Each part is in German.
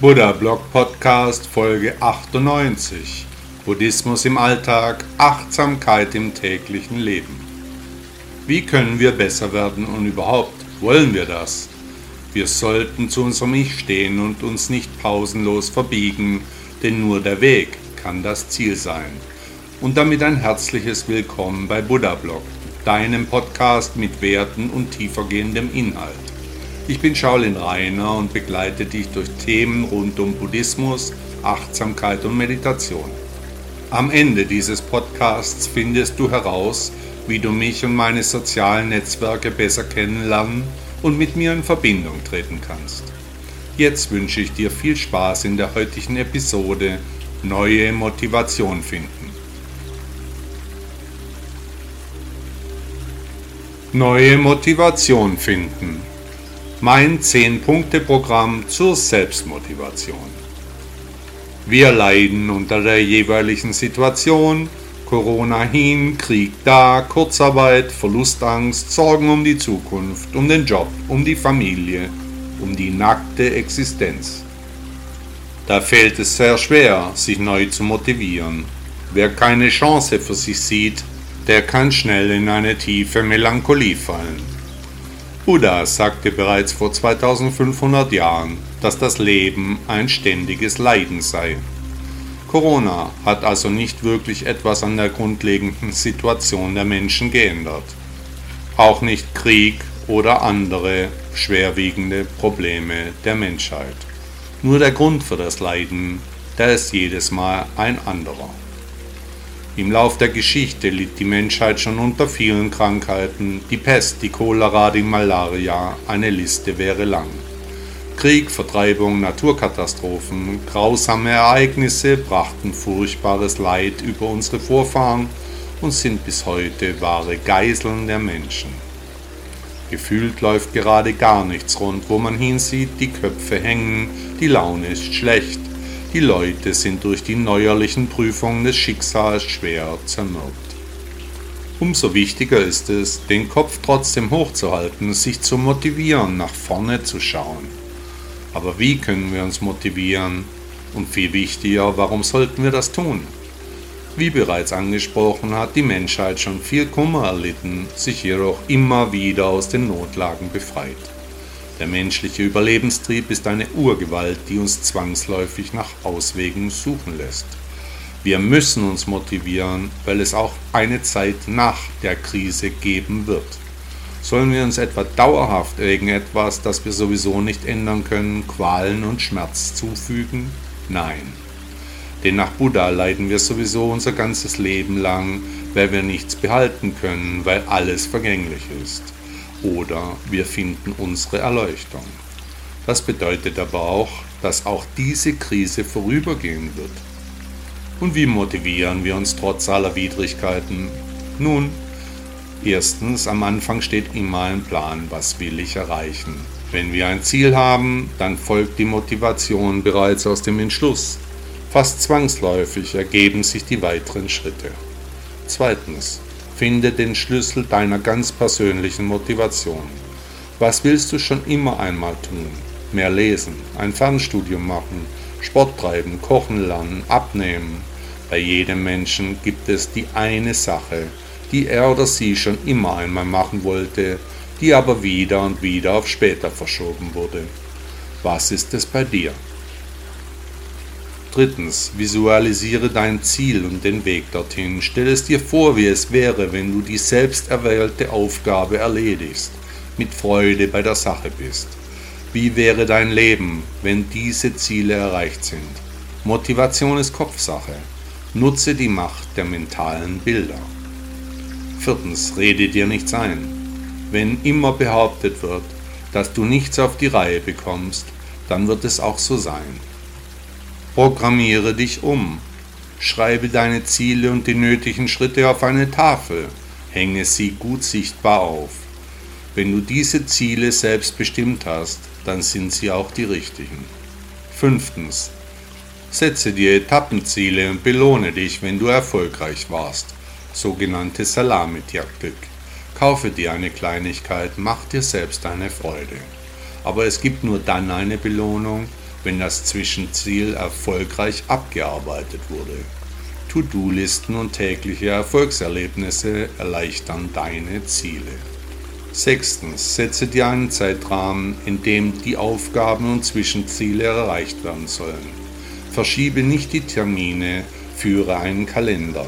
Buddha Blog Podcast Folge 98 Buddhismus im Alltag, Achtsamkeit im täglichen Leben. Wie können wir besser werden und überhaupt wollen wir das? Wir sollten zu unserem Ich stehen und uns nicht pausenlos verbiegen, denn nur der Weg kann das Ziel sein. Und damit ein herzliches Willkommen bei Buddha Blog, deinem Podcast mit Werten und tiefergehendem Inhalt. Ich bin Shaolin Rainer und begleite dich durch Themen rund um Buddhismus, Achtsamkeit und Meditation. Am Ende dieses Podcasts findest du heraus, wie du mich und meine sozialen Netzwerke besser kennenlernen und mit mir in Verbindung treten kannst. Jetzt wünsche ich dir viel Spaß in der heutigen Episode Neue Motivation finden. Neue Motivation finden mein 10-Punkte-Programm zur Selbstmotivation. Wir leiden unter der jeweiligen Situation, Corona hin, Krieg da, Kurzarbeit, Verlustangst, Sorgen um die Zukunft, um den Job, um die Familie, um die nackte Existenz. Da fällt es sehr schwer, sich neu zu motivieren. Wer keine Chance für sich sieht, der kann schnell in eine tiefe Melancholie fallen. Buddha sagte bereits vor 2500 Jahren, dass das Leben ein ständiges Leiden sei. Corona hat also nicht wirklich etwas an der grundlegenden Situation der Menschen geändert. Auch nicht Krieg oder andere schwerwiegende Probleme der Menschheit. Nur der Grund für das Leiden, der ist jedes Mal ein anderer. Im Lauf der Geschichte litt die Menschheit schon unter vielen Krankheiten, die Pest, die Cholera, die Malaria, eine Liste wäre lang. Krieg, Vertreibung, Naturkatastrophen, grausame Ereignisse brachten furchtbares Leid über unsere Vorfahren und sind bis heute wahre Geiseln der Menschen. Gefühlt läuft gerade gar nichts rund, wo man hinsieht, die Köpfe hängen, die Laune ist schlecht, die Leute sind durch die neuerlichen Prüfungen des Schicksals schwer zermürbt. Umso wichtiger ist es, den Kopf trotzdem hochzuhalten, sich zu motivieren, nach vorne zu schauen. Aber wie können wir uns motivieren? Und viel wichtiger, warum sollten wir das tun? Wie bereits angesprochen, hat die Menschheit schon viel Kummer erlitten, sich jedoch immer wieder aus den Notlagen befreit. Der menschliche Überlebenstrieb ist eine Urgewalt, die uns zwangsläufig nach Auswegen suchen lässt. Wir müssen uns motivieren, weil es auch eine Zeit nach der Krise geben wird. Sollen wir uns etwa dauerhaft irgendetwas, das wir sowieso nicht ändern können, Qualen und Schmerz zufügen? Nein. Denn nach Buddha leiden wir sowieso unser ganzes Leben lang, weil wir nichts behalten können, weil alles vergänglich ist oder wir finden unsere Erleuchtung. Das bedeutet aber auch, dass auch diese Krise vorübergehen wird. Und wie motivieren wir uns trotz aller Widrigkeiten? Nun, erstens, am Anfang steht immer ein Plan, was will ich erreichen. Wenn wir ein Ziel haben, dann folgt die Motivation bereits aus dem Entschluss. Fast zwangsläufig ergeben sich die weiteren Schritte. Zweitens, Finde den Schlüssel deiner ganz persönlichen Motivation. Was willst du schon immer einmal tun? Mehr lesen, ein Fernstudium machen, Sport treiben, kochen lernen, abnehmen. Bei jedem Menschen gibt es die eine Sache, die er oder sie schon immer einmal machen wollte, die aber wieder und wieder auf später verschoben wurde. Was ist es bei dir? Drittens, visualisiere dein Ziel und den Weg dorthin. Stell es dir vor, wie es wäre, wenn du die selbst erwählte Aufgabe erledigst, mit Freude bei der Sache bist. Wie wäre dein Leben, wenn diese Ziele erreicht sind? Motivation ist Kopfsache. Nutze die Macht der mentalen Bilder. Viertens, rede dir nichts ein. Wenn immer behauptet wird, dass du nichts auf die Reihe bekommst, dann wird es auch so sein. Programmiere dich um. Schreibe deine Ziele und die nötigen Schritte auf eine Tafel. Hänge sie gut sichtbar auf. Wenn du diese Ziele selbst bestimmt hast, dann sind sie auch die richtigen. Fünftens. Setze dir Etappenziele und belohne dich, wenn du erfolgreich warst. Sogenannte Salamitaktik. Kaufe dir eine Kleinigkeit, mach dir selbst eine Freude. Aber es gibt nur dann eine Belohnung, wenn das Zwischenziel erfolgreich abgearbeitet wurde. To-Do-Listen und tägliche Erfolgserlebnisse erleichtern deine Ziele. Sechstens, setze dir einen Zeitrahmen, in dem die Aufgaben und Zwischenziele erreicht werden sollen. Verschiebe nicht die Termine, führe einen Kalender.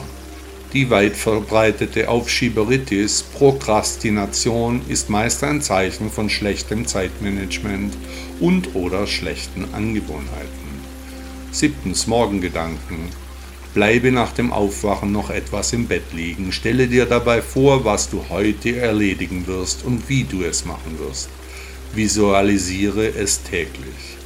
Die weit verbreitete Aufschieberitis, Prokrastination ist meist ein Zeichen von schlechtem Zeitmanagement und oder schlechten Angewohnheiten. Siebtens Morgengedanken. Bleibe nach dem Aufwachen noch etwas im Bett liegen. Stelle dir dabei vor, was du heute erledigen wirst und wie du es machen wirst. Visualisiere es täglich.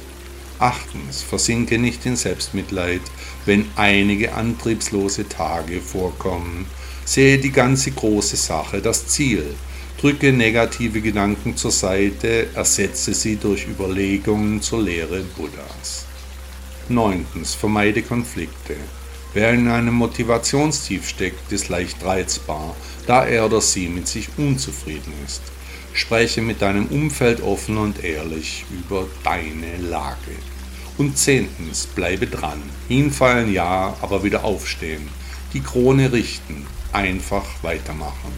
Achtens, versinke nicht in Selbstmitleid, wenn einige antriebslose Tage vorkommen. Sehe die ganze große Sache, das Ziel. Drücke negative Gedanken zur Seite, ersetze sie durch Überlegungen zur Lehre Buddhas. Neuntens, vermeide Konflikte. Wer in einem Motivationstief steckt, ist leicht reizbar, da er oder sie mit sich unzufrieden ist. Spreche mit deinem Umfeld offen und ehrlich über deine Lage. Und zehntens, bleibe dran. Hinfallen ja, aber wieder aufstehen. Die Krone richten. Einfach weitermachen.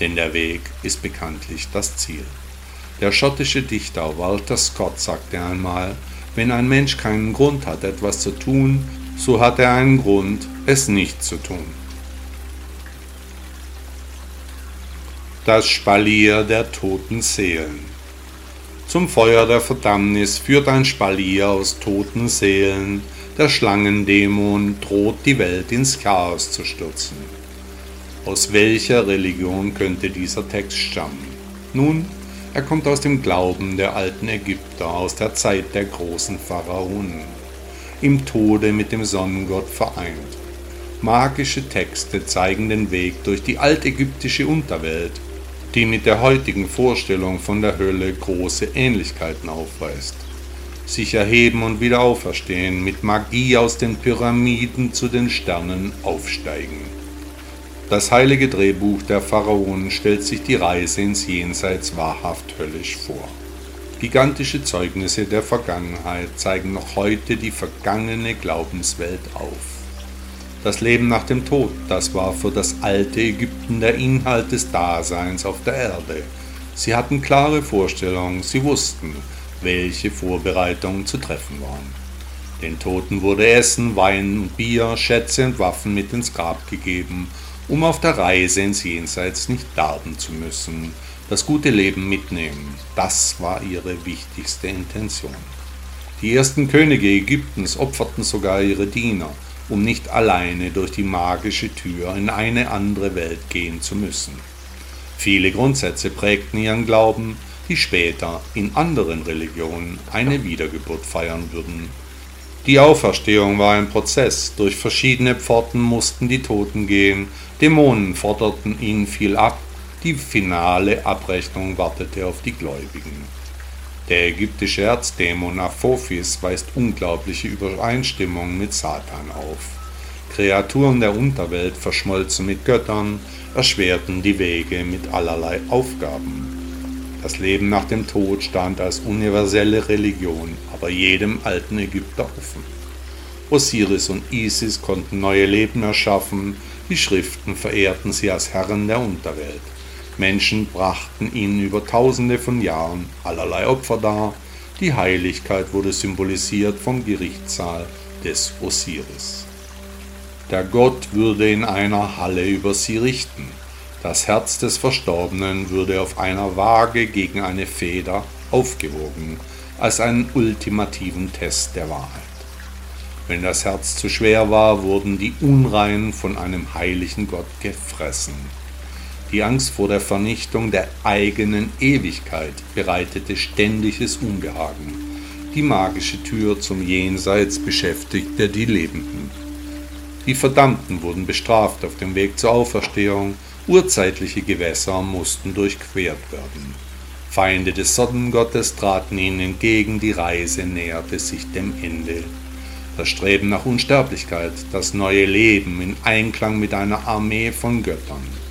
Denn der Weg ist bekanntlich das Ziel. Der schottische Dichter Walter Scott sagte einmal, wenn ein Mensch keinen Grund hat, etwas zu tun, so hat er einen Grund, es nicht zu tun. Das Spalier der toten Seelen. Zum Feuer der Verdammnis führt ein Spalier aus toten Seelen, der Schlangendämon droht die Welt ins Chaos zu stürzen. Aus welcher Religion könnte dieser Text stammen? Nun, er kommt aus dem Glauben der alten Ägypter, aus der Zeit der großen Pharaonen, im Tode mit dem Sonnengott vereint. Magische Texte zeigen den Weg durch die altägyptische Unterwelt die mit der heutigen Vorstellung von der Hölle große Ähnlichkeiten aufweist. Sich erheben und wieder auferstehen, mit Magie aus den Pyramiden zu den Sternen aufsteigen. Das heilige Drehbuch der Pharaonen stellt sich die Reise ins Jenseits wahrhaft höllisch vor. Gigantische Zeugnisse der Vergangenheit zeigen noch heute die vergangene Glaubenswelt auf. Das Leben nach dem Tod, das war für das alte Ägypten der Inhalt des Daseins auf der Erde. Sie hatten klare Vorstellungen, sie wussten, welche Vorbereitungen zu treffen waren. Den Toten wurde Essen, Wein und Bier, Schätze und Waffen mit ins Grab gegeben, um auf der Reise ins Jenseits nicht darben zu müssen, das gute Leben mitnehmen, das war ihre wichtigste Intention. Die ersten Könige Ägyptens opferten sogar ihre Diener, um nicht alleine durch die magische Tür in eine andere Welt gehen zu müssen. Viele Grundsätze prägten ihren Glauben, die später in anderen Religionen eine Wiedergeburt feiern würden. Die Auferstehung war ein Prozess, durch verschiedene Pforten mussten die Toten gehen, Dämonen forderten ihnen viel ab, die finale Abrechnung wartete auf die Gläubigen. Der ägyptische Erzdämon Apophis weist unglaubliche Übereinstimmungen mit Satan auf. Kreaturen der Unterwelt verschmolzen mit Göttern, erschwerten die Wege mit allerlei Aufgaben. Das Leben nach dem Tod stand als universelle Religion aber jedem alten Ägypter offen. Osiris und Isis konnten neue Leben erschaffen, die Schriften verehrten sie als Herren der Unterwelt. Menschen brachten ihnen über tausende von Jahren allerlei Opfer dar, die Heiligkeit wurde symbolisiert vom Gerichtssaal des Osiris. Der Gott würde in einer Halle über sie richten, das Herz des Verstorbenen würde auf einer Waage gegen eine Feder aufgewogen, als einen ultimativen Test der Wahrheit. Wenn das Herz zu schwer war, wurden die Unreinen von einem heiligen Gott gefressen. Die Angst vor der Vernichtung der eigenen Ewigkeit bereitete ständiges Unbehagen. die magische Tür zum Jenseits beschäftigte die Lebenden. Die Verdammten wurden bestraft auf dem Weg zur Auferstehung, urzeitliche Gewässer mussten durchquert werden. Feinde des Sonnengottes traten ihnen entgegen, die Reise näherte sich dem Ende. Das Streben nach Unsterblichkeit, das neue Leben in Einklang mit einer Armee von Göttern.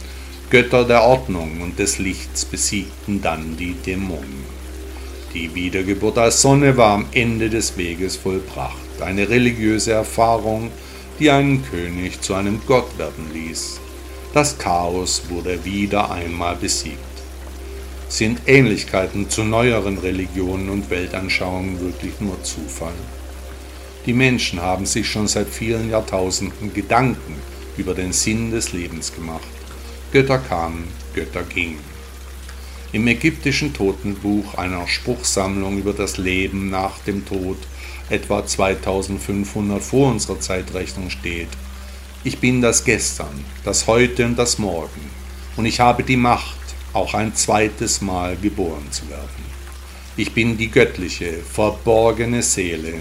Götter der Ordnung und des Lichts besiegten dann die Dämonen. Die Wiedergeburt als Sonne war am Ende des Weges vollbracht, eine religiöse Erfahrung, die einen König zu einem Gott werden ließ. Das Chaos wurde wieder einmal besiegt. Sind Ähnlichkeiten zu neueren Religionen und Weltanschauungen wirklich nur Zufall? Die Menschen haben sich schon seit vielen Jahrtausenden Gedanken über den Sinn des Lebens gemacht. Götter kamen, Götter gingen. Im ägyptischen Totenbuch, einer Spruchsammlung über das Leben nach dem Tod, etwa 2500 vor unserer Zeitrechnung steht, ich bin das Gestern, das Heute und das Morgen, und ich habe die Macht, auch ein zweites Mal geboren zu werden. Ich bin die göttliche, verborgene Seele,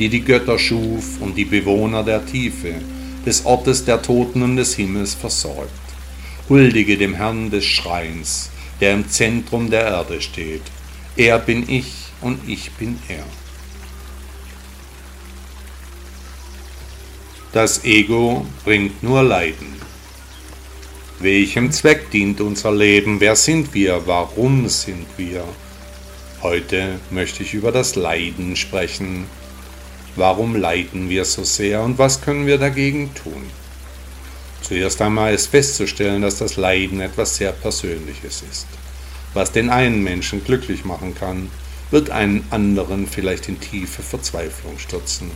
die die Götter schuf und die Bewohner der Tiefe, des Ortes der Toten und des Himmels versorgt. Huldige dem Herrn des Schreins, der im Zentrum der Erde steht. Er bin ich und ich bin er. Das Ego bringt nur Leiden. Welchem Zweck dient unser Leben? Wer sind wir? Warum sind wir? Heute möchte ich über das Leiden sprechen. Warum leiden wir so sehr und was können wir dagegen tun? Zuerst einmal ist festzustellen, dass das Leiden etwas sehr Persönliches ist. Was den einen Menschen glücklich machen kann, wird einen anderen vielleicht in tiefe Verzweiflung stürzen.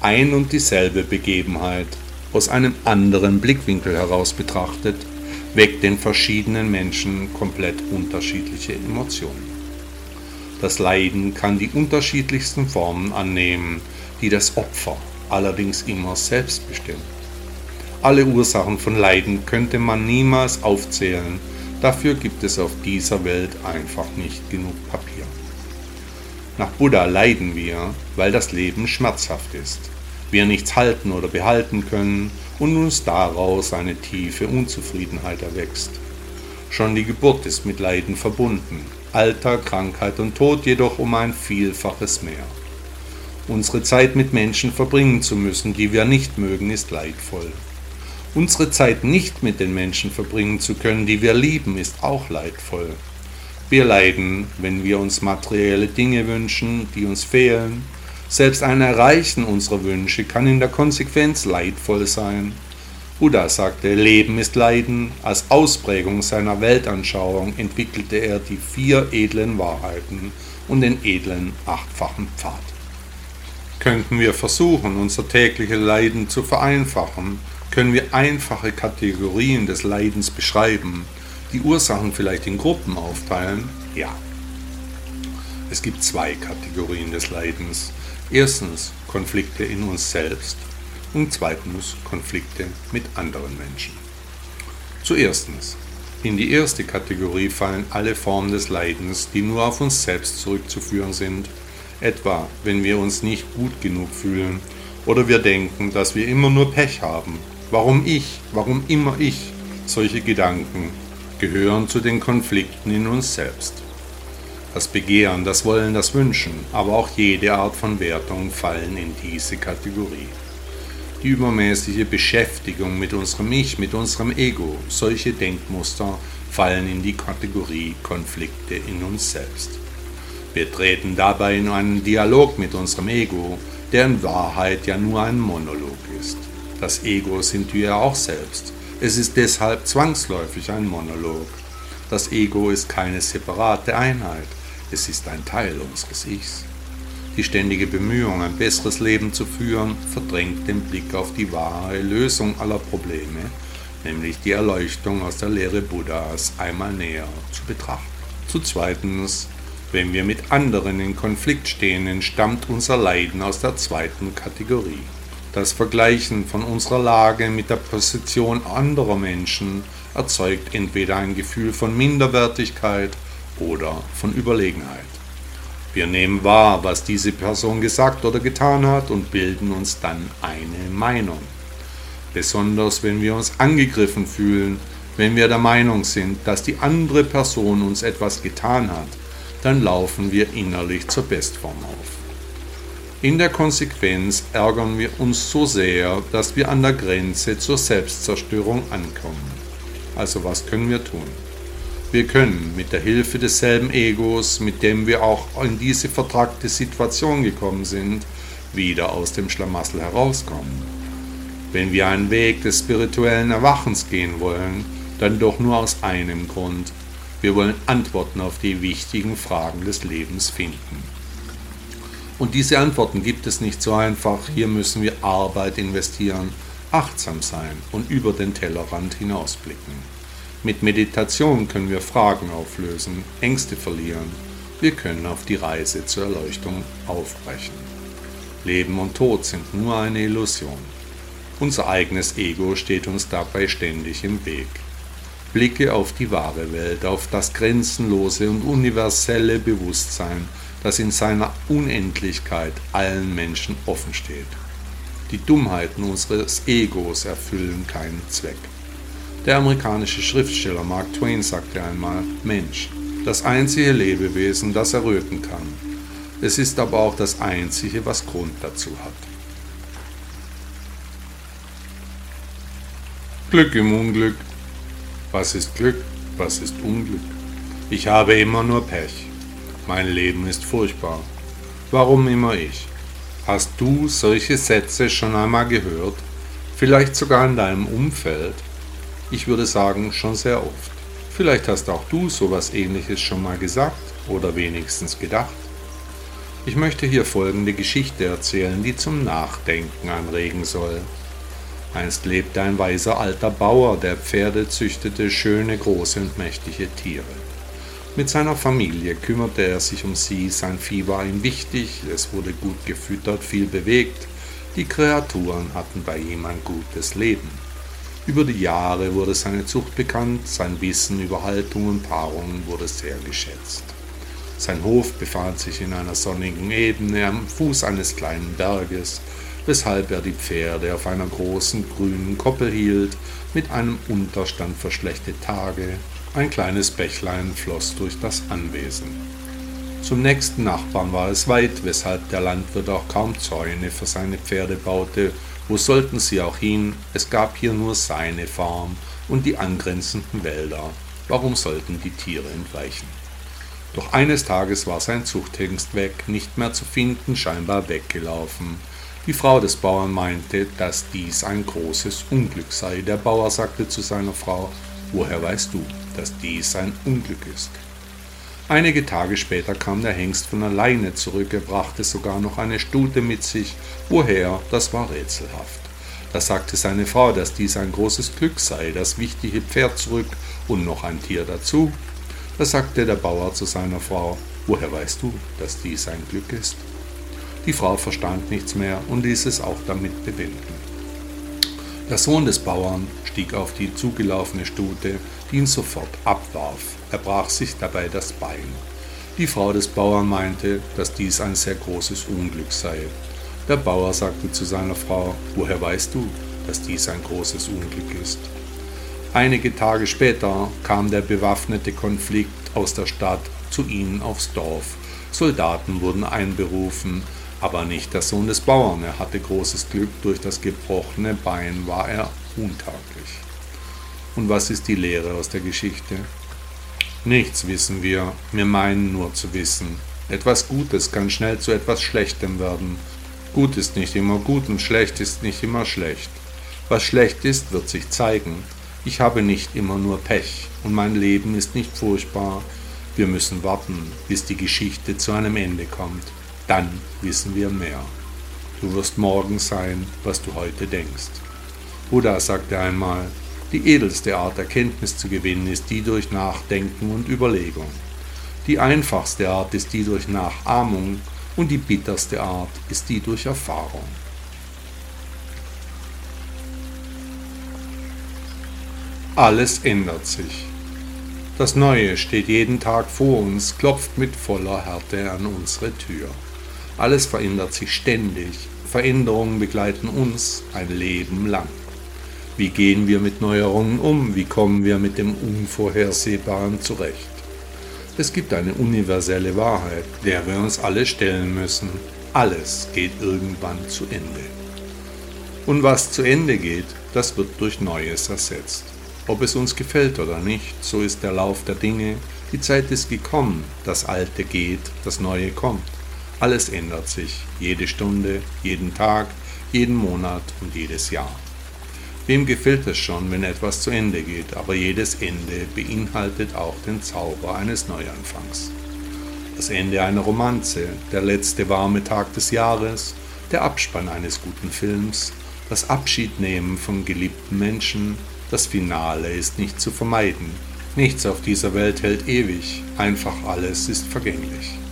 Ein und dieselbe Begebenheit, aus einem anderen Blickwinkel heraus betrachtet, weckt den verschiedenen Menschen komplett unterschiedliche Emotionen. Das Leiden kann die unterschiedlichsten Formen annehmen, die das Opfer allerdings immer selbst bestimmt. Alle Ursachen von Leiden könnte man niemals aufzählen, dafür gibt es auf dieser Welt einfach nicht genug Papier. Nach Buddha leiden wir, weil das Leben schmerzhaft ist, wir nichts halten oder behalten können und uns daraus eine tiefe Unzufriedenheit erwächst. Schon die Geburt ist mit Leiden verbunden, Alter, Krankheit und Tod jedoch um ein Vielfaches mehr. Unsere Zeit mit Menschen verbringen zu müssen, die wir nicht mögen, ist leidvoll. Unsere Zeit nicht mit den Menschen verbringen zu können, die wir lieben, ist auch leidvoll. Wir leiden, wenn wir uns materielle Dinge wünschen, die uns fehlen. Selbst ein Erreichen unserer Wünsche kann in der Konsequenz leidvoll sein. Buddha sagte, Leben ist Leiden. Als Ausprägung seiner Weltanschauung entwickelte er die vier edlen Wahrheiten und den edlen achtfachen Pfad. Könnten wir versuchen, unser tägliches Leiden zu vereinfachen, können wir einfache Kategorien des Leidens beschreiben, die Ursachen vielleicht in Gruppen aufteilen? Ja. Es gibt zwei Kategorien des Leidens. Erstens Konflikte in uns selbst und zweitens Konflikte mit anderen Menschen. Zuerstens. In die erste Kategorie fallen alle Formen des Leidens, die nur auf uns selbst zurückzuführen sind, etwa wenn wir uns nicht gut genug fühlen oder wir denken, dass wir immer nur Pech haben Warum ich? Warum immer ich? Solche Gedanken gehören zu den Konflikten in uns selbst. Das Begehren, das Wollen, das Wünschen, aber auch jede Art von Wertung fallen in diese Kategorie. Die übermäßige Beschäftigung mit unserem Ich, mit unserem Ego, solche Denkmuster fallen in die Kategorie Konflikte in uns selbst. Wir treten dabei in einen Dialog mit unserem Ego, der in Wahrheit ja nur ein Monolog ist. Das Ego sind wir ja auch selbst. Es ist deshalb zwangsläufig ein Monolog. Das Ego ist keine separate Einheit, es ist ein Teil unseres Ichs. Die ständige Bemühung, ein besseres Leben zu führen, verdrängt den Blick auf die wahre Lösung aller Probleme, nämlich die Erleuchtung aus der Lehre Buddhas einmal näher zu betrachten. Zu zweitens, wenn wir mit anderen in Konflikt stehen, entstammt unser Leiden aus der zweiten Kategorie. Das Vergleichen von unserer Lage mit der Position anderer Menschen erzeugt entweder ein Gefühl von Minderwertigkeit oder von Überlegenheit. Wir nehmen wahr, was diese Person gesagt oder getan hat und bilden uns dann eine Meinung. Besonders wenn wir uns angegriffen fühlen, wenn wir der Meinung sind, dass die andere Person uns etwas getan hat, dann laufen wir innerlich zur Bestform auf. In der Konsequenz ärgern wir uns so sehr, dass wir an der Grenze zur Selbstzerstörung ankommen. Also was können wir tun? Wir können mit der Hilfe desselben Egos, mit dem wir auch in diese vertragte Situation gekommen sind, wieder aus dem Schlamassel herauskommen. Wenn wir einen Weg des spirituellen Erwachens gehen wollen, dann doch nur aus einem Grund. Wir wollen Antworten auf die wichtigen Fragen des Lebens finden. Und diese Antworten gibt es nicht so einfach. Hier müssen wir Arbeit investieren, achtsam sein und über den Tellerrand hinausblicken. Mit Meditation können wir Fragen auflösen, Ängste verlieren. Wir können auf die Reise zur Erleuchtung aufbrechen. Leben und Tod sind nur eine Illusion. Unser eigenes Ego steht uns dabei ständig im Weg. Blicke auf die wahre Welt, auf das grenzenlose und universelle Bewusstsein, das in seiner Unendlichkeit allen Menschen offen steht. Die Dummheiten unseres Egos erfüllen keinen Zweck. Der amerikanische Schriftsteller Mark Twain sagte einmal, Mensch, das einzige Lebewesen, das erröten kann. Es ist aber auch das einzige, was Grund dazu hat. Glück im Unglück. Was ist Glück? Was ist Unglück? Ich habe immer nur Pech. Mein Leben ist furchtbar. Warum immer ich? Hast du solche Sätze schon einmal gehört? Vielleicht sogar in deinem Umfeld? Ich würde sagen, schon sehr oft. Vielleicht hast auch du sowas ähnliches schon mal gesagt oder wenigstens gedacht. Ich möchte hier folgende Geschichte erzählen, die zum Nachdenken anregen soll. Einst lebte ein weiser alter Bauer, der Pferde züchtete, schöne, große und mächtige Tiere. Mit seiner Familie kümmerte er sich um sie, sein Vieh war ihm wichtig, es wurde gut gefüttert, viel bewegt, die Kreaturen hatten bei ihm ein gutes Leben. Über die Jahre wurde seine Zucht bekannt, sein Wissen über Haltung und Paarung wurde sehr geschätzt. Sein Hof befand sich in einer sonnigen Ebene am Fuß eines kleinen Berges, weshalb er die Pferde auf einer großen grünen Koppel hielt, mit einem Unterstand für schlechte Tage. Ein kleines Bächlein floss durch das Anwesen. Zum nächsten Nachbarn war es weit, weshalb der Landwirt auch kaum Zäune für seine Pferde baute wo sollten sie auch hin? Es gab hier nur seine Farm und die angrenzenden Wälder. Warum sollten die Tiere entweichen? Doch eines Tages war sein Zuchthengst weg, nicht mehr zu finden, scheinbar weggelaufen. Die Frau des Bauern meinte, dass dies ein großes Unglück sei. Der Bauer sagte zu seiner Frau, woher weißt du, dass dies ein Unglück ist? Einige Tage später kam der Hengst von alleine zurück, er brachte sogar noch eine Stute mit sich. Woher, das war rätselhaft. Da sagte seine Frau, dass dies ein großes Glück sei, das wichtige Pferd zurück und noch ein Tier dazu. Da sagte der Bauer zu seiner Frau, woher weißt du, dass dies ein Glück ist? Die Frau verstand nichts mehr und ließ es auch damit bewenden. Der Sohn des Bauern stieg auf die zugelaufene Stute, die ihn sofort abwarf. Er brach sich dabei das Bein. Die Frau des Bauern meinte, dass dies ein sehr großes Unglück sei. Der Bauer sagte zu seiner Frau, woher weißt du, dass dies ein großes Unglück ist? Einige Tage später kam der bewaffnete Konflikt aus der Stadt zu ihnen aufs Dorf. Soldaten wurden einberufen, aber nicht der Sohn des Bauern. Er hatte großes Glück, durch das gebrochene Bein war er untaglich. Und was ist die Lehre aus der Geschichte? Nichts wissen wir, wir meinen nur zu wissen. Etwas Gutes kann schnell zu etwas Schlechtem werden. Gut ist nicht immer gut und schlecht ist nicht immer schlecht. Was schlecht ist, wird sich zeigen. Ich habe nicht immer nur Pech und mein Leben ist nicht furchtbar. Wir müssen warten, bis die Geschichte zu einem Ende kommt. Dann wissen wir mehr. Du wirst morgen sein, was du heute denkst. Buddha sagte einmal, die edelste Art, Erkenntnis zu gewinnen, ist die durch Nachdenken und Überlegung. Die einfachste Art ist die durch Nachahmung und die bitterste Art ist die durch Erfahrung. Alles ändert sich. Das Neue steht jeden Tag vor uns, klopft mit voller Härte an unsere Tür. Alles verändert sich ständig. Veränderungen begleiten uns ein Leben lang. Wie gehen wir mit Neuerungen um? Wie kommen wir mit dem Unvorhersehbaren zurecht? Es gibt eine universelle Wahrheit, der wir uns alle stellen müssen. Alles geht irgendwann zu Ende. Und was zu Ende geht, das wird durch Neues ersetzt. Ob es uns gefällt oder nicht, so ist der Lauf der Dinge. Die Zeit ist gekommen, das Alte geht, das Neue kommt. Alles ändert sich, jede Stunde, jeden Tag, jeden Monat und jedes Jahr. Wem gefällt es schon, wenn etwas zu Ende geht, aber jedes Ende beinhaltet auch den Zauber eines Neuanfangs. Das Ende einer Romanze, der letzte warme Tag des Jahres, der Abspann eines guten Films, das Abschiednehmen von geliebten Menschen, das Finale ist nicht zu vermeiden. Nichts auf dieser Welt hält ewig, einfach alles ist vergänglich.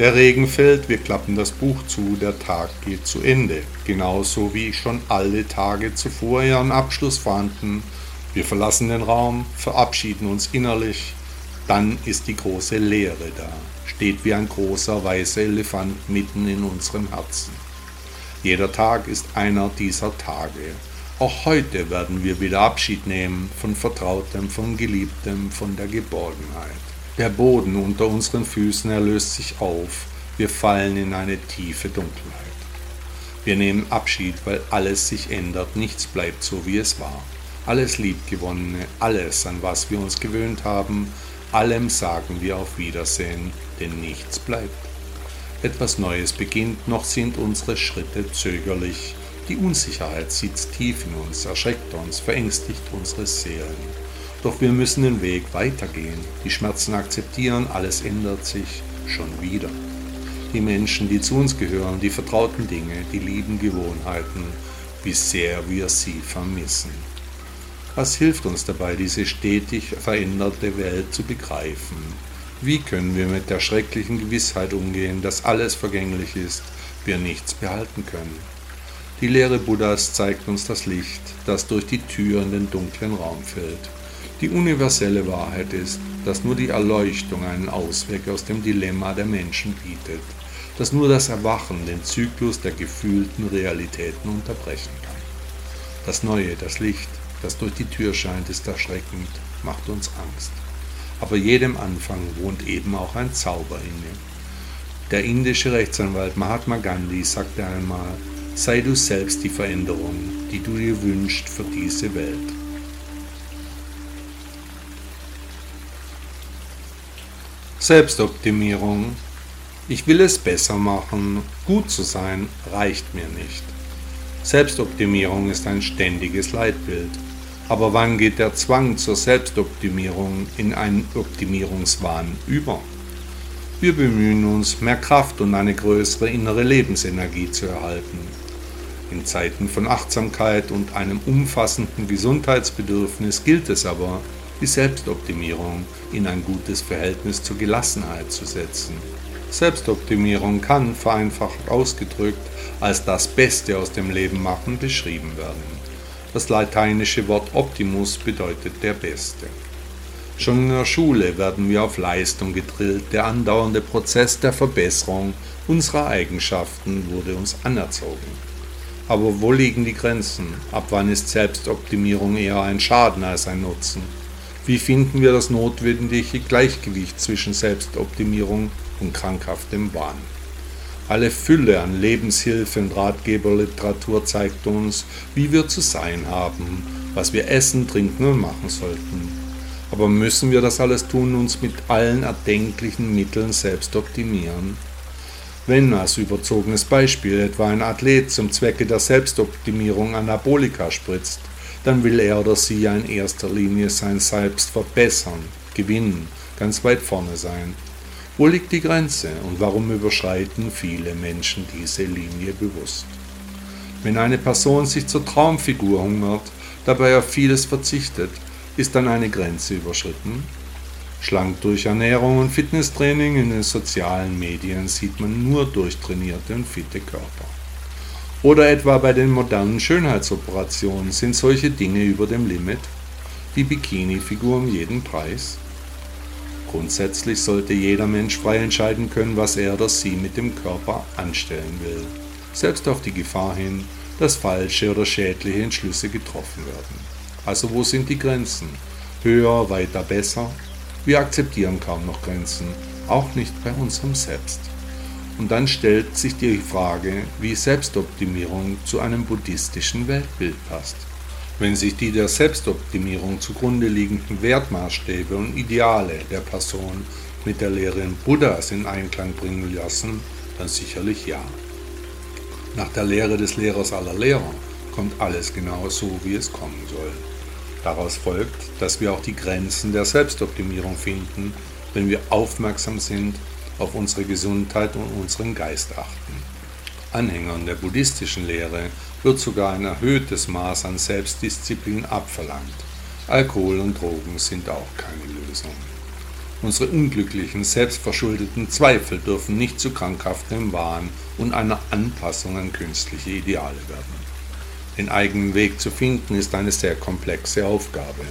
Der Regen fällt, wir klappen das Buch zu, der Tag geht zu Ende, genauso wie schon alle Tage zuvor ihren Abschluss fanden. Wir verlassen den Raum, verabschieden uns innerlich, dann ist die große Leere da, steht wie ein großer weißer Elefant mitten in unserem Herzen. Jeder Tag ist einer dieser Tage. Auch heute werden wir wieder Abschied nehmen von Vertrautem, von Geliebtem, von der Geborgenheit. Der Boden unter unseren Füßen erlöst sich auf, wir fallen in eine tiefe Dunkelheit. Wir nehmen Abschied, weil alles sich ändert, nichts bleibt so, wie es war. Alles Liebgewonnene, alles, an was wir uns gewöhnt haben, allem sagen wir auf Wiedersehen, denn nichts bleibt. Etwas Neues beginnt, noch sind unsere Schritte zögerlich, die Unsicherheit sitzt tief in uns, erschreckt uns, verängstigt unsere Seelen. Doch wir müssen den Weg weitergehen, die Schmerzen akzeptieren, alles ändert sich schon wieder. Die Menschen, die zu uns gehören, die vertrauten Dinge, die lieben Gewohnheiten, wie sehr wir sie vermissen. Was hilft uns dabei, diese stetig veränderte Welt zu begreifen? Wie können wir mit der schrecklichen Gewissheit umgehen, dass alles vergänglich ist, wir nichts behalten können? Die Lehre Buddhas zeigt uns das Licht, das durch die Tür in den dunklen Raum fällt. Die universelle Wahrheit ist, dass nur die Erleuchtung einen Ausweg aus dem Dilemma der Menschen bietet, dass nur das Erwachen den Zyklus der gefühlten Realitäten unterbrechen kann. Das Neue, das Licht, das durch die Tür scheint, ist erschreckend, macht uns Angst. Aber jedem Anfang wohnt eben auch ein Zauber inne. Der indische Rechtsanwalt Mahatma Gandhi sagte einmal, sei du selbst die Veränderung, die du dir wünschst für diese Welt. Selbstoptimierung. Ich will es besser machen. Gut zu sein reicht mir nicht. Selbstoptimierung ist ein ständiges Leitbild. Aber wann geht der Zwang zur Selbstoptimierung in einen Optimierungswahn über? Wir bemühen uns, mehr Kraft und eine größere innere Lebensenergie zu erhalten. In Zeiten von Achtsamkeit und einem umfassenden Gesundheitsbedürfnis gilt es aber, die Selbstoptimierung in ein gutes Verhältnis zur Gelassenheit zu setzen. Selbstoptimierung kann, vereinfacht ausgedrückt, als das Beste aus dem Leben machen beschrieben werden. Das lateinische Wort Optimus bedeutet der Beste. Schon in der Schule werden wir auf Leistung gedrillt, der andauernde Prozess der Verbesserung unserer Eigenschaften wurde uns anerzogen. Aber wo liegen die Grenzen? Ab wann ist Selbstoptimierung eher ein Schaden als ein Nutzen? Wie finden wir das notwendige Gleichgewicht zwischen Selbstoptimierung und krankhaftem Wahn? Alle Fülle an Lebenshilfe und Ratgeberliteratur zeigt uns, wie wir zu sein haben, was wir essen, trinken und machen sollten. Aber müssen wir das alles tun, uns mit allen erdenklichen Mitteln selbst optimieren? Wenn als überzogenes Beispiel etwa ein Athlet zum Zwecke der Selbstoptimierung Anabolika spritzt, dann will er oder sie ja in erster Linie sein Selbst verbessern, gewinnen, ganz weit vorne sein. Wo liegt die Grenze und warum überschreiten viele Menschen diese Linie bewusst? Wenn eine Person sich zur Traumfigur hungert, dabei auf vieles verzichtet, ist dann eine Grenze überschritten? Schlank durch Ernährung und Fitnesstraining in den sozialen Medien sieht man nur durchtrainierte und fitte Körper. Oder etwa bei den modernen Schönheitsoperationen sind solche Dinge über dem Limit? Die Bikini-Figur um jeden Preis? Grundsätzlich sollte jeder Mensch frei entscheiden können, was er oder sie mit dem Körper anstellen will, selbst auf die Gefahr hin, dass falsche oder schädliche Entschlüsse getroffen werden. Also wo sind die Grenzen? Höher, weiter, besser? Wir akzeptieren kaum noch Grenzen, auch nicht bei unserem Selbst. Und dann stellt sich die Frage, wie Selbstoptimierung zu einem buddhistischen Weltbild passt. Wenn sich die der Selbstoptimierung zugrunde liegenden Wertmaßstäbe und Ideale der Person mit der Lehre Buddhas in Einklang bringen lassen, dann sicherlich ja. Nach der Lehre des Lehrers aller Lehrer kommt alles genau so, wie es kommen soll. Daraus folgt, dass wir auch die Grenzen der Selbstoptimierung finden, wenn wir aufmerksam sind auf unsere Gesundheit und unseren Geist achten. Anhängern der buddhistischen Lehre wird sogar ein erhöhtes Maß an Selbstdisziplin abverlangt. Alkohol und Drogen sind auch keine Lösung. Unsere unglücklichen, selbstverschuldeten Zweifel dürfen nicht zu krankhaftem Wahn und einer Anpassung an künstliche Ideale werden. Den eigenen Weg zu finden ist eine sehr komplexe Aufgabe.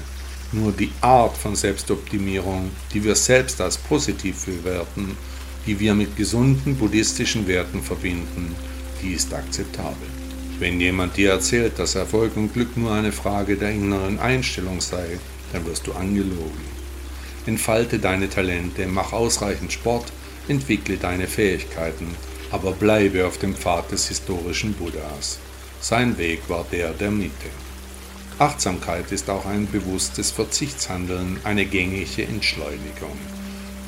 Nur die Art von Selbstoptimierung, die wir selbst als positiv bewerten, die wir mit gesunden buddhistischen Werten verbinden, die ist akzeptabel. Wenn jemand dir erzählt, dass Erfolg und Glück nur eine Frage der inneren Einstellung sei, dann wirst du angelogen. Entfalte deine Talente, mach ausreichend Sport, entwickle deine Fähigkeiten, aber bleibe auf dem Pfad des historischen Buddhas. Sein Weg war der der Mitte. Achtsamkeit ist auch ein bewusstes Verzichtshandeln, eine gängige Entschleunigung.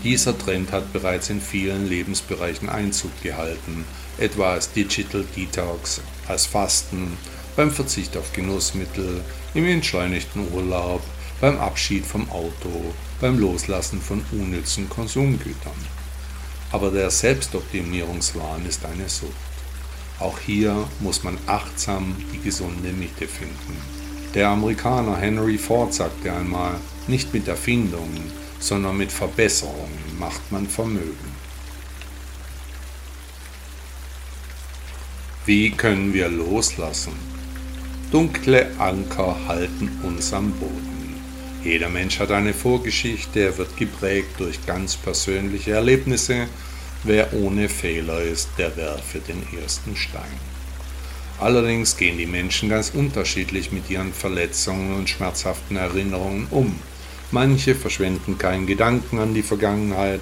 Dieser Trend hat bereits in vielen Lebensbereichen Einzug gehalten, etwa als Digital Detox, als Fasten, beim Verzicht auf Genussmittel, im entschleunigten Urlaub, beim Abschied vom Auto, beim Loslassen von unnützen Konsumgütern. Aber der Selbstoptimierungswahn ist eine Sucht. Auch hier muss man achtsam die gesunde Mitte finden. Der Amerikaner Henry Ford sagte einmal, nicht mit Erfindungen, sondern mit Verbesserungen macht man Vermögen. Wie können wir loslassen? Dunkle Anker halten uns am Boden. Jeder Mensch hat eine Vorgeschichte, er wird geprägt durch ganz persönliche Erlebnisse. Wer ohne Fehler ist, der werfe den ersten Stein. Allerdings gehen die Menschen ganz unterschiedlich mit ihren Verletzungen und schmerzhaften Erinnerungen um. Manche verschwenden keinen Gedanken an die Vergangenheit,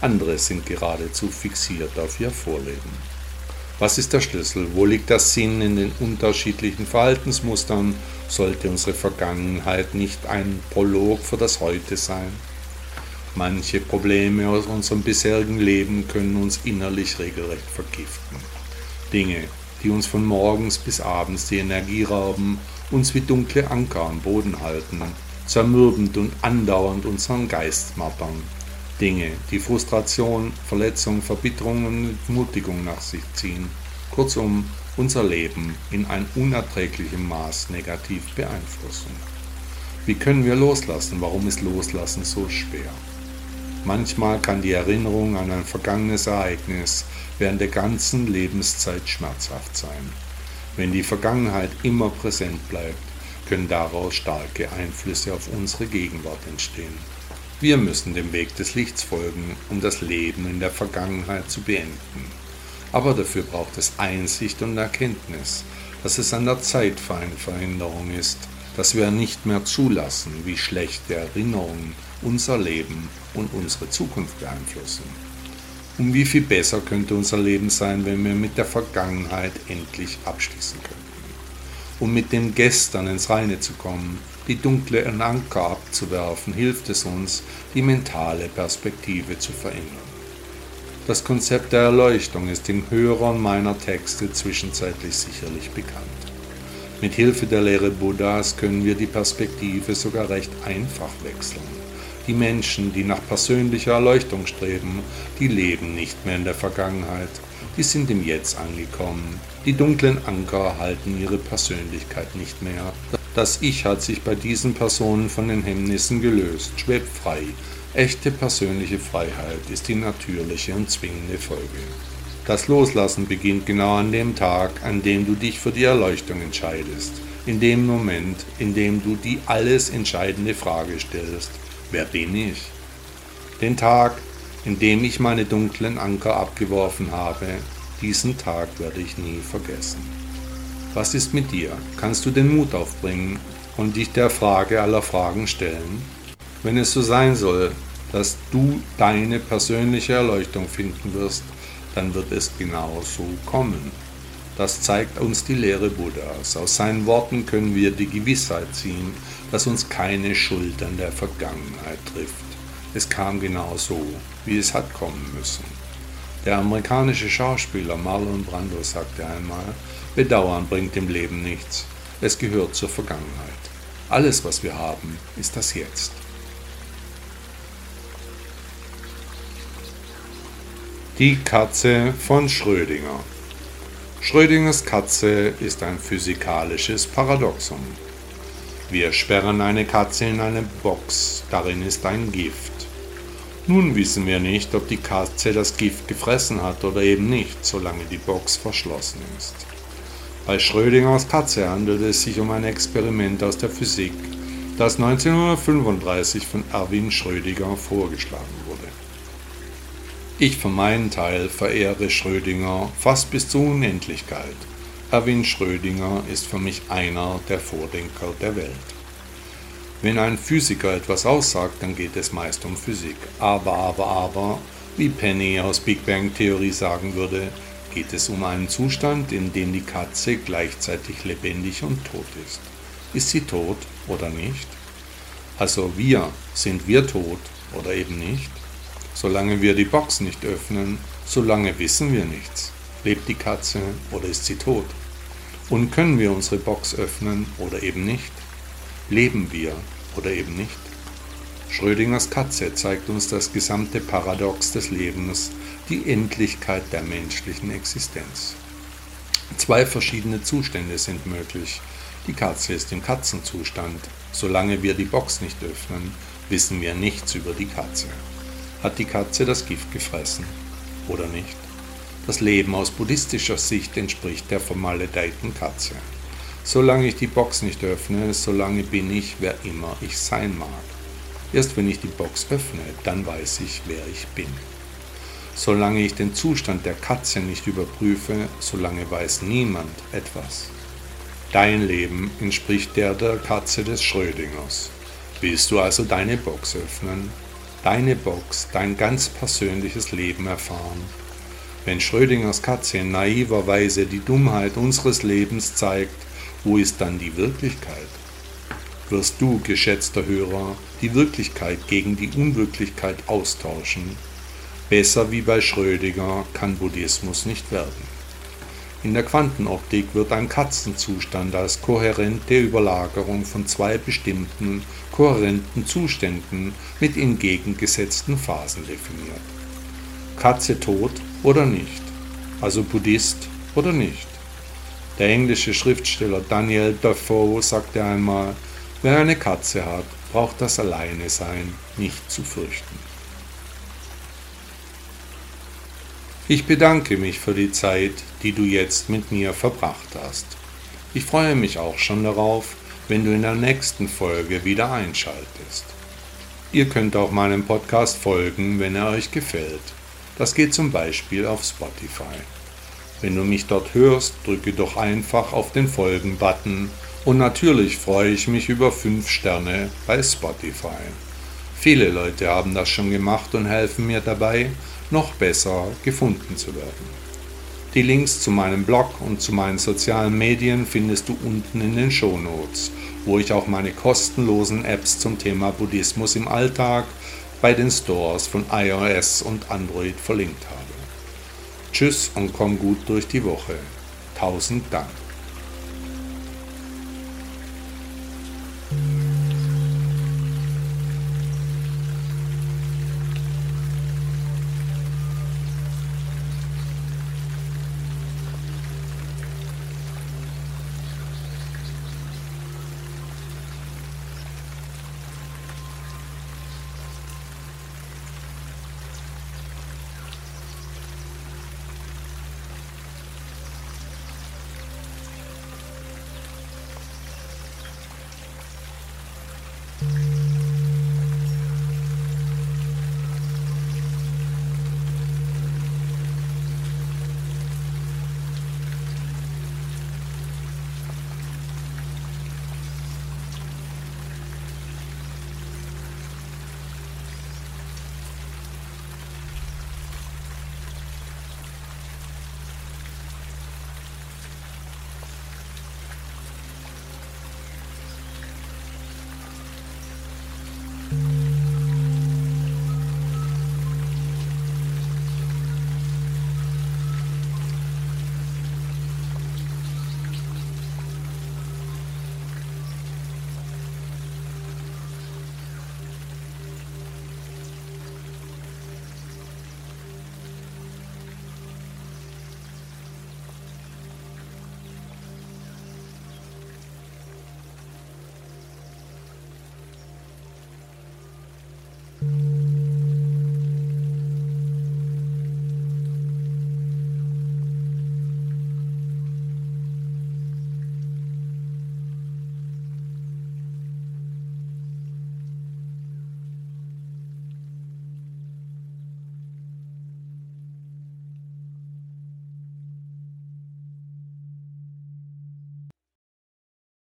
andere sind geradezu fixiert auf ihr Vorleben. Was ist der Schlüssel? Wo liegt der Sinn in den unterschiedlichen Verhaltensmustern? Sollte unsere Vergangenheit nicht ein Prolog für das Heute sein? Manche Probleme aus unserem bisherigen Leben können uns innerlich regelrecht vergiften. Dinge, die uns von morgens bis abends die Energie rauben, uns wie dunkle Anker am Boden halten, zermürbend und andauernd unseren Geist martern. Dinge, die Frustration, Verletzung, Verbitterung und Entmutigung nach sich ziehen. Kurzum, unser Leben in ein unerträglichem Maß negativ beeinflussen. Wie können wir loslassen? Warum ist Loslassen so schwer? Manchmal kann die Erinnerung an ein vergangenes Ereignis während der ganzen Lebenszeit schmerzhaft sein. Wenn die Vergangenheit immer präsent bleibt, können daraus starke Einflüsse auf unsere Gegenwart entstehen. Wir müssen dem Weg des Lichts folgen, um das Leben in der Vergangenheit zu beenden. Aber dafür braucht es Einsicht und Erkenntnis, dass es an der Zeit für eine Veränderung ist, dass wir nicht mehr zulassen, wie schlechte Erinnerungen unser Leben und unsere Zukunft beeinflussen. Um wie viel besser könnte unser Leben sein, wenn wir mit der Vergangenheit endlich abschließen könnten um mit dem Gestern ins Reine zu kommen, die dunklen Anker abzuwerfen, hilft es uns, die mentale Perspektive zu verändern. Das Konzept der Erleuchtung ist den Hörern meiner Texte zwischenzeitlich sicherlich bekannt. Mit Hilfe der Lehre Buddhas können wir die Perspektive sogar recht einfach wechseln. Die Menschen, die nach persönlicher Erleuchtung streben, die leben nicht mehr in der Vergangenheit, die sind im Jetzt angekommen. Die dunklen Anker halten ihre Persönlichkeit nicht mehr. Das Ich hat sich bei diesen Personen von den Hemmnissen gelöst, schwebt frei. Echte persönliche Freiheit ist die natürliche und zwingende Folge. Das Loslassen beginnt genau an dem Tag, an dem du dich für die Erleuchtung entscheidest. In dem Moment, in dem du die alles entscheidende Frage stellst, wer bin ich? Den Tag, in dem ich meine dunklen Anker abgeworfen habe, diesen Tag werde ich nie vergessen. Was ist mit dir? Kannst du den Mut aufbringen und dich der Frage aller Fragen stellen? Wenn es so sein soll, dass du deine persönliche Erleuchtung finden wirst, dann wird es genau so kommen. Das zeigt uns die Lehre Buddhas. Aus seinen Worten können wir die Gewissheit ziehen, dass uns keine Schuld an der Vergangenheit trifft. Es kam genau so, wie es hat kommen müssen. Der amerikanische Schauspieler Marlon Brando sagte einmal, Bedauern bringt dem Leben nichts, es gehört zur Vergangenheit. Alles, was wir haben, ist das Jetzt. Die Katze von Schrödinger Schrödingers Katze ist ein physikalisches Paradoxon. Wir sperren eine Katze in eine Box, darin ist ein Gift. Nun wissen wir nicht, ob die Katze das Gift gefressen hat oder eben nicht, solange die Box verschlossen ist. Bei Schrödingers Katze handelt es sich um ein Experiment aus der Physik, das 1935 von Erwin Schrödinger vorgeschlagen wurde. Ich für meinen Teil verehre Schrödinger fast bis zur Unendlichkeit. Erwin Schrödinger ist für mich einer der Vordenker der Welt. Wenn ein Physiker etwas aussagt, dann geht es meist um Physik. Aber, aber, aber, wie Penny aus Big Bang Theorie sagen würde, geht es um einen Zustand, in dem die Katze gleichzeitig lebendig und tot ist. Ist sie tot oder nicht? Also wir, sind wir tot oder eben nicht? Solange wir die Box nicht öffnen, solange wissen wir nichts. Lebt die Katze oder ist sie tot? Und können wir unsere Box öffnen oder eben nicht? Leben wir oder eben nicht? Schrödingers Katze zeigt uns das gesamte Paradox des Lebens, die Endlichkeit der menschlichen Existenz. Zwei verschiedene Zustände sind möglich. Die Katze ist im Katzenzustand. Solange wir die Box nicht öffnen, wissen wir nichts über die Katze. Hat die Katze das Gift gefressen oder nicht? Das Leben aus buddhistischer Sicht entspricht der vermaledeiten Katze. Solange ich die Box nicht öffne, solange bin ich, wer immer ich sein mag. Erst wenn ich die Box öffne, dann weiß ich, wer ich bin. Solange ich den Zustand der Katze nicht überprüfe, solange weiß niemand etwas. Dein Leben entspricht der der Katze des Schrödingers. Willst du also deine Box öffnen, deine Box, dein ganz persönliches Leben erfahren. Wenn Schrödingers Katze in naiver Weise die Dummheit unseres Lebens zeigt, wo ist dann die Wirklichkeit? Wirst du, geschätzter Hörer, die Wirklichkeit gegen die Unwirklichkeit austauschen? Besser wie bei Schrödinger kann Buddhismus nicht werden. In der Quantenoptik wird ein Katzenzustand als kohärente Überlagerung von zwei bestimmten kohärenten Zuständen mit entgegengesetzten Phasen definiert. Katze tot oder nicht, also Buddhist oder nicht. Der englische Schriftsteller Daniel Defoe sagte einmal, wer eine Katze hat, braucht das Alleinesein nicht zu fürchten. Ich bedanke mich für die Zeit, die du jetzt mit mir verbracht hast. Ich freue mich auch schon darauf, wenn du in der nächsten Folge wieder einschaltest. Ihr könnt auch meinem Podcast folgen, wenn er euch gefällt. Das geht zum Beispiel auf Spotify. Wenn du mich dort hörst, drücke doch einfach auf den Folgen-Button und natürlich freue ich mich über 5 Sterne bei Spotify. Viele Leute haben das schon gemacht und helfen mir dabei, noch besser gefunden zu werden. Die Links zu meinem Blog und zu meinen sozialen Medien findest du unten in den Show Notes, wo ich auch meine kostenlosen Apps zum Thema Buddhismus im Alltag bei den Stores von iOS und Android verlinkt habe. Tschüss und komm gut durch die Woche. Tausend Dank.